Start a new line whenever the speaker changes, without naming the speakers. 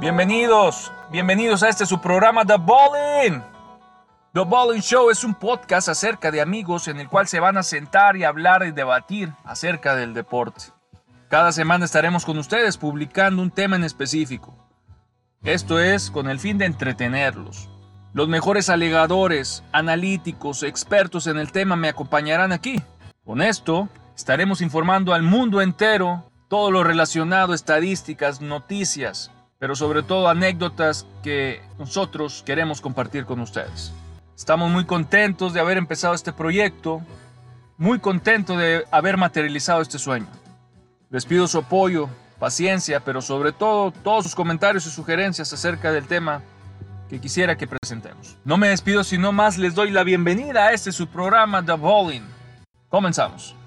Bienvenidos, bienvenidos a este su programa The Ballin. The Ballin Show es un podcast acerca de amigos en el cual se van a sentar y hablar y debatir acerca del deporte. Cada semana estaremos con ustedes publicando un tema en específico. Esto es con el fin de entretenerlos. Los mejores alegadores, analíticos, expertos en el tema me acompañarán aquí. Con esto, estaremos informando al mundo entero todo lo relacionado a estadísticas, noticias, pero sobre todo anécdotas que nosotros queremos compartir con ustedes. Estamos muy contentos de haber empezado este proyecto, muy contentos de haber materializado este sueño. Les pido su apoyo, paciencia, pero sobre todo todos sus comentarios y sugerencias acerca del tema que quisiera que presentemos. No me despido, sino más les doy la bienvenida a este su programa The Bowling. Comenzamos.